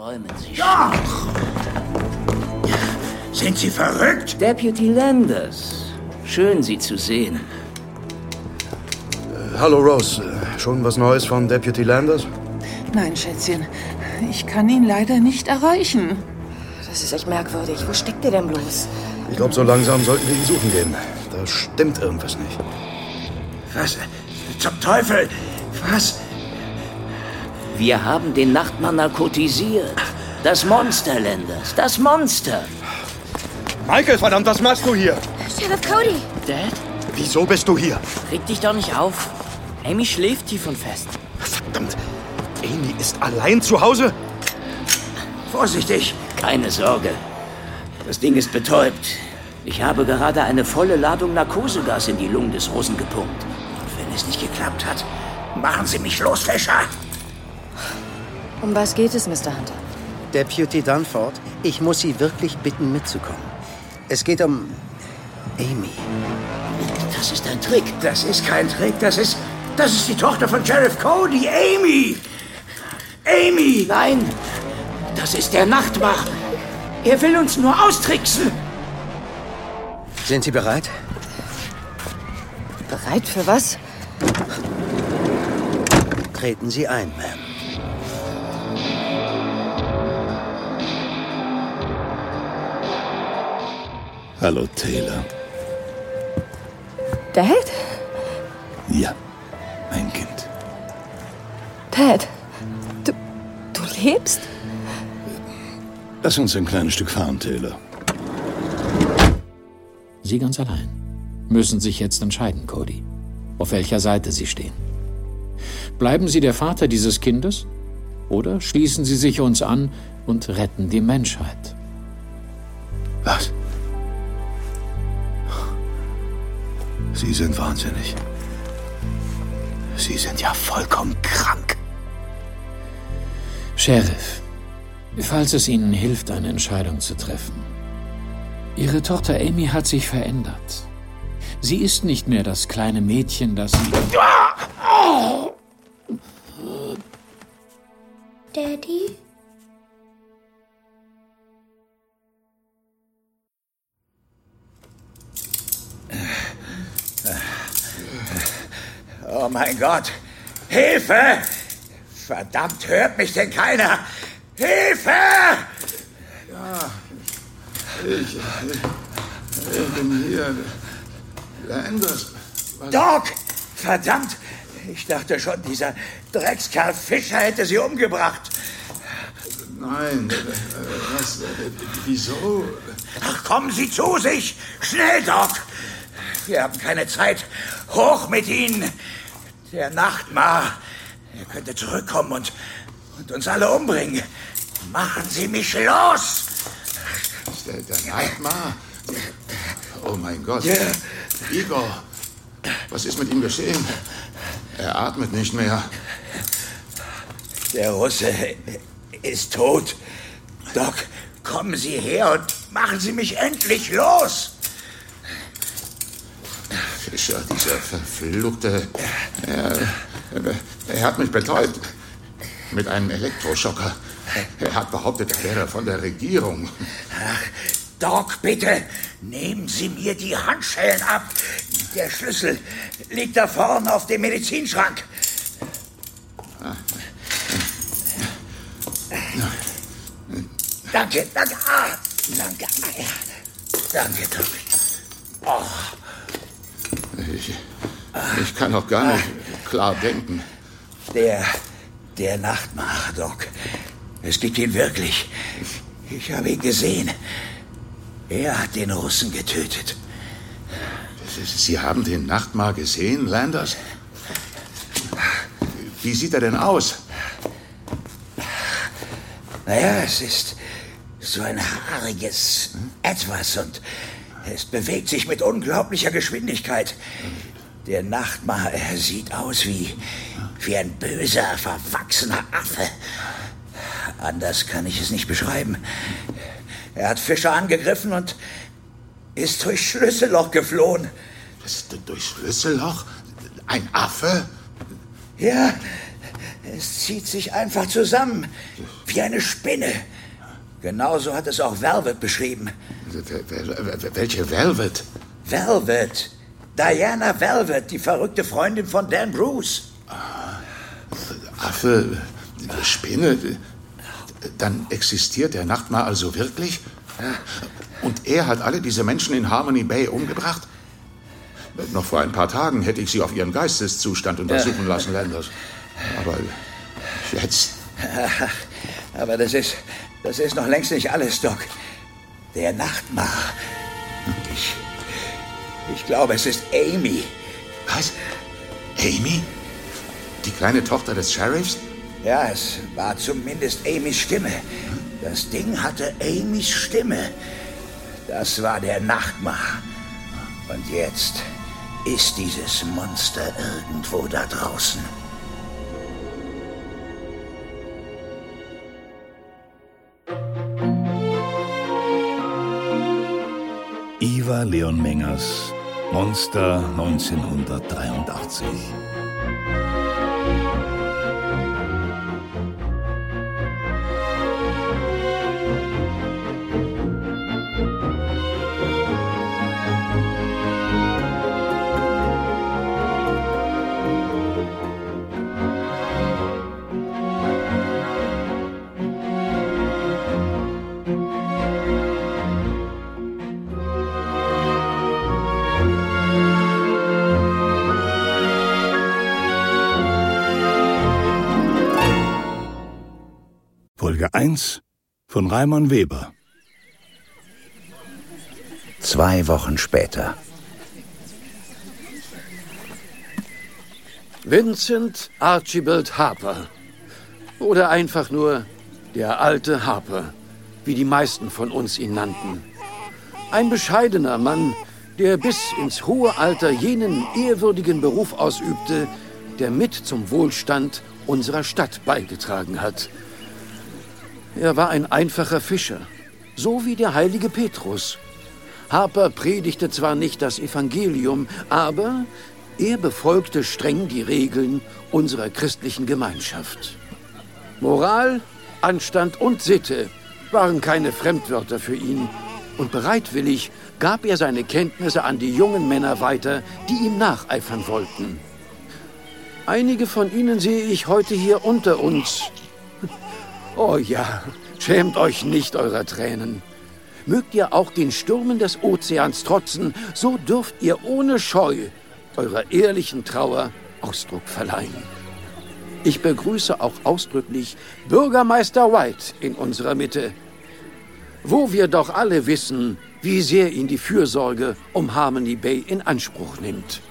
Träumen Sie Doch! Sind Sie verrückt? Deputy Landers. Schön, Sie zu sehen. Äh, hallo, Rose. Äh, schon was Neues von Deputy Landers? Nein, Schätzchen. Ich kann ihn leider nicht erreichen. Das ist echt merkwürdig. Wo steckt er denn bloß? Ich glaube, so langsam sollten wir ihn suchen gehen. Da stimmt irgendwas nicht. Was? Zum Teufel! Was? Wir haben den Nachtmann narkotisiert. Das Monster, Landers. Das Monster. Michael, verdammt, was machst du hier? Sheriff Cody. Dad? Wieso bist du hier? Reg dich doch nicht auf. Amy schläft tief und fest. Verdammt. Amy ist allein zu Hause? Vorsichtig. Keine Sorge. Das Ding ist betäubt. Ich habe gerade eine volle Ladung Narkosegas in die Lungen des Russen gepumpt. Und wenn es nicht geklappt hat, machen Sie mich los, Fischer. Um was geht es, Mr. Hunter? Deputy Dunford, ich muss Sie wirklich bitten, mitzukommen. Es geht um Amy. Das ist ein Trick. Das ist kein Trick. Das ist. Das ist die Tochter von Sheriff Cody, Amy. Amy! Nein! Das ist der Nachtmar! Er will uns nur austricksen! Sind Sie bereit? Bereit für was? Treten Sie ein, Ma'am. Hallo, Taylor. Dad? Ja, mein Kind. Dad, du, du lebst? Lass uns ein kleines Stück fahren, Taylor. Sie ganz allein müssen sich jetzt entscheiden, Cody, auf welcher Seite Sie stehen. Bleiben Sie der Vater dieses Kindes oder schließen Sie sich uns an und retten die Menschheit? Was? Sie sind wahnsinnig. Sie sind ja vollkommen krank. Sheriff, falls es Ihnen hilft, eine Entscheidung zu treffen. Ihre Tochter Amy hat sich verändert. Sie ist nicht mehr das kleine Mädchen, das sie... Daddy? Oh mein Gott! Hilfe! Verdammt, hört mich denn keiner? Hilfe! Ja, ich, ich bin hier. Landers. Was? Doc! Verdammt! Ich dachte schon, dieser Dreckskerl Fischer hätte sie umgebracht. Nein, was, wieso? Ach, kommen Sie zu sich! Schnell, Doc! Wir haben keine Zeit. Hoch mit Ihnen! Der Nachtmar, er könnte zurückkommen und, und uns alle umbringen. Machen Sie mich los! Der, der Nachtmar? Oh mein Gott. Ja. Igor, was ist mit ihm geschehen? Er atmet nicht mehr. Der Russe ist tot. Doc, kommen Sie her und machen Sie mich endlich los! Fischer, dieser verfluchte. Er, er hat mich betäubt. Mit einem Elektroschocker. Er hat behauptet, er wäre von der Regierung. Ach, Doc, bitte, nehmen Sie mir die Handschellen ab. Der Schlüssel liegt da vorne auf dem Medizinschrank. Danke, danke. Ah, danke. Danke, Doc. Oh. Ich, ich kann auch gar nicht klar denken. Der, der Nachtmacher, Doc. Es gibt ihn wirklich. Ich habe ihn gesehen. Er hat den Russen getötet. Sie haben den Nachtmar gesehen, Landers? Wie sieht er denn aus? Naja, es ist so ein haariges Etwas und es bewegt sich mit unglaublicher Geschwindigkeit. Der Nachtmar, er sieht aus wie, wie ein böser, verwachsener Affe. Anders kann ich es nicht beschreiben. Er hat Fischer angegriffen und ist durch Schlüsselloch geflohen. Das, durch Schlüsselloch? Ein Affe? Ja, Es zieht sich einfach zusammen, wie eine Spinne. Genauso hat es auch Velvet beschrieben. Welche Velvet? Velvet. Diana Velvet, die verrückte Freundin von Dan Bruce. Affe, Spinne. Dann existiert der Nachtmar also wirklich? Und er hat alle diese Menschen in Harmony Bay umgebracht? Noch vor ein paar Tagen hätte ich sie auf ihren Geisteszustand untersuchen lassen, Landers. Aber jetzt. Aber das ist. Das ist noch längst nicht alles, Doc. Der Nachtmar. Ich. Ich glaube, es ist Amy. Was? Amy? Die kleine Tochter des Sheriffs? Ja, es war zumindest Amys Stimme. Das Ding hatte Amys Stimme. Das war der Nachtmar. Und jetzt ist dieses Monster irgendwo da draußen. Iva Leon Mengers Monster 1983 1 von Reimann Weber. Zwei Wochen später. Vincent Archibald Harper. Oder einfach nur der alte Harper, wie die meisten von uns ihn nannten. Ein bescheidener Mann, der bis ins hohe Alter jenen ehrwürdigen Beruf ausübte, der mit zum Wohlstand unserer Stadt beigetragen hat. Er war ein einfacher Fischer, so wie der heilige Petrus. Harper predigte zwar nicht das Evangelium, aber er befolgte streng die Regeln unserer christlichen Gemeinschaft. Moral, Anstand und Sitte waren keine Fremdwörter für ihn, und bereitwillig gab er seine Kenntnisse an die jungen Männer weiter, die ihm nacheifern wollten. Einige von ihnen sehe ich heute hier unter uns, Oh ja, schämt euch nicht eurer Tränen. Mögt ihr auch den Stürmen des Ozeans trotzen, so dürft ihr ohne Scheu eurer ehrlichen Trauer Ausdruck verleihen. Ich begrüße auch ausdrücklich Bürgermeister White in unserer Mitte, wo wir doch alle wissen, wie sehr ihn die Fürsorge um Harmony Bay in Anspruch nimmt.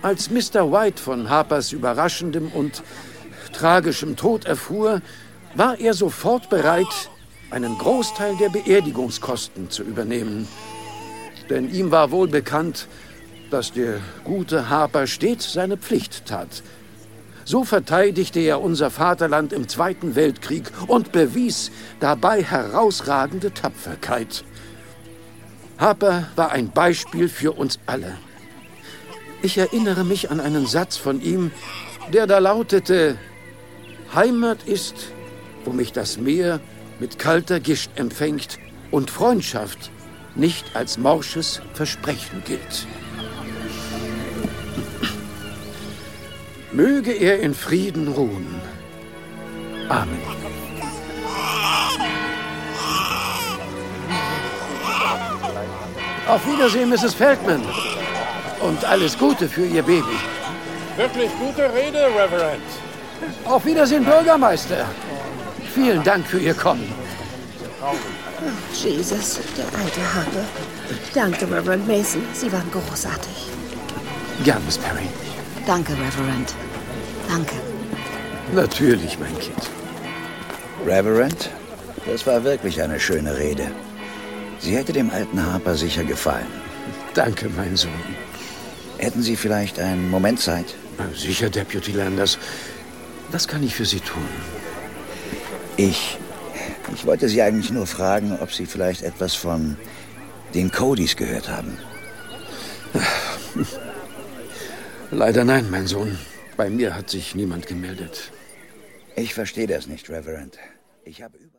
Als Mr. White von Harpers überraschendem und tragischem Tod erfuhr, war er sofort bereit, einen Großteil der Beerdigungskosten zu übernehmen. Denn ihm war wohl bekannt, dass der gute Harper stets seine Pflicht tat. So verteidigte er unser Vaterland im Zweiten Weltkrieg und bewies dabei herausragende Tapferkeit. Harper war ein Beispiel für uns alle. Ich erinnere mich an einen Satz von ihm, der da lautete, Heimat ist, wo mich das Meer mit kalter Gischt empfängt und Freundschaft nicht als morsches Versprechen gilt. Möge er in Frieden ruhen. Amen. Auf Wiedersehen, Mrs. Feldman. Und alles Gute für Ihr Baby. Wirklich gute Rede, Reverend. Auf Wiedersehen, Bürgermeister. Vielen Dank für Ihr Kommen. Jesus, der alte Harpe. Danke, Reverend Mason. Sie waren großartig. Gern, Miss Perry. Danke, Reverend. Danke. Natürlich, mein Kind. Reverend, das war wirklich eine schöne Rede. Sie hätte dem alten Harper sicher gefallen. Danke, mein Sohn. Hätten Sie vielleicht einen Moment Zeit? Sicher, Deputy Landers. Was kann ich für Sie tun? Ich. Ich wollte Sie eigentlich nur fragen, ob Sie vielleicht etwas von den Codys gehört haben. Leider nein, mein Sohn. Bei mir hat sich niemand gemeldet. Ich verstehe das nicht, Reverend. Ich habe über...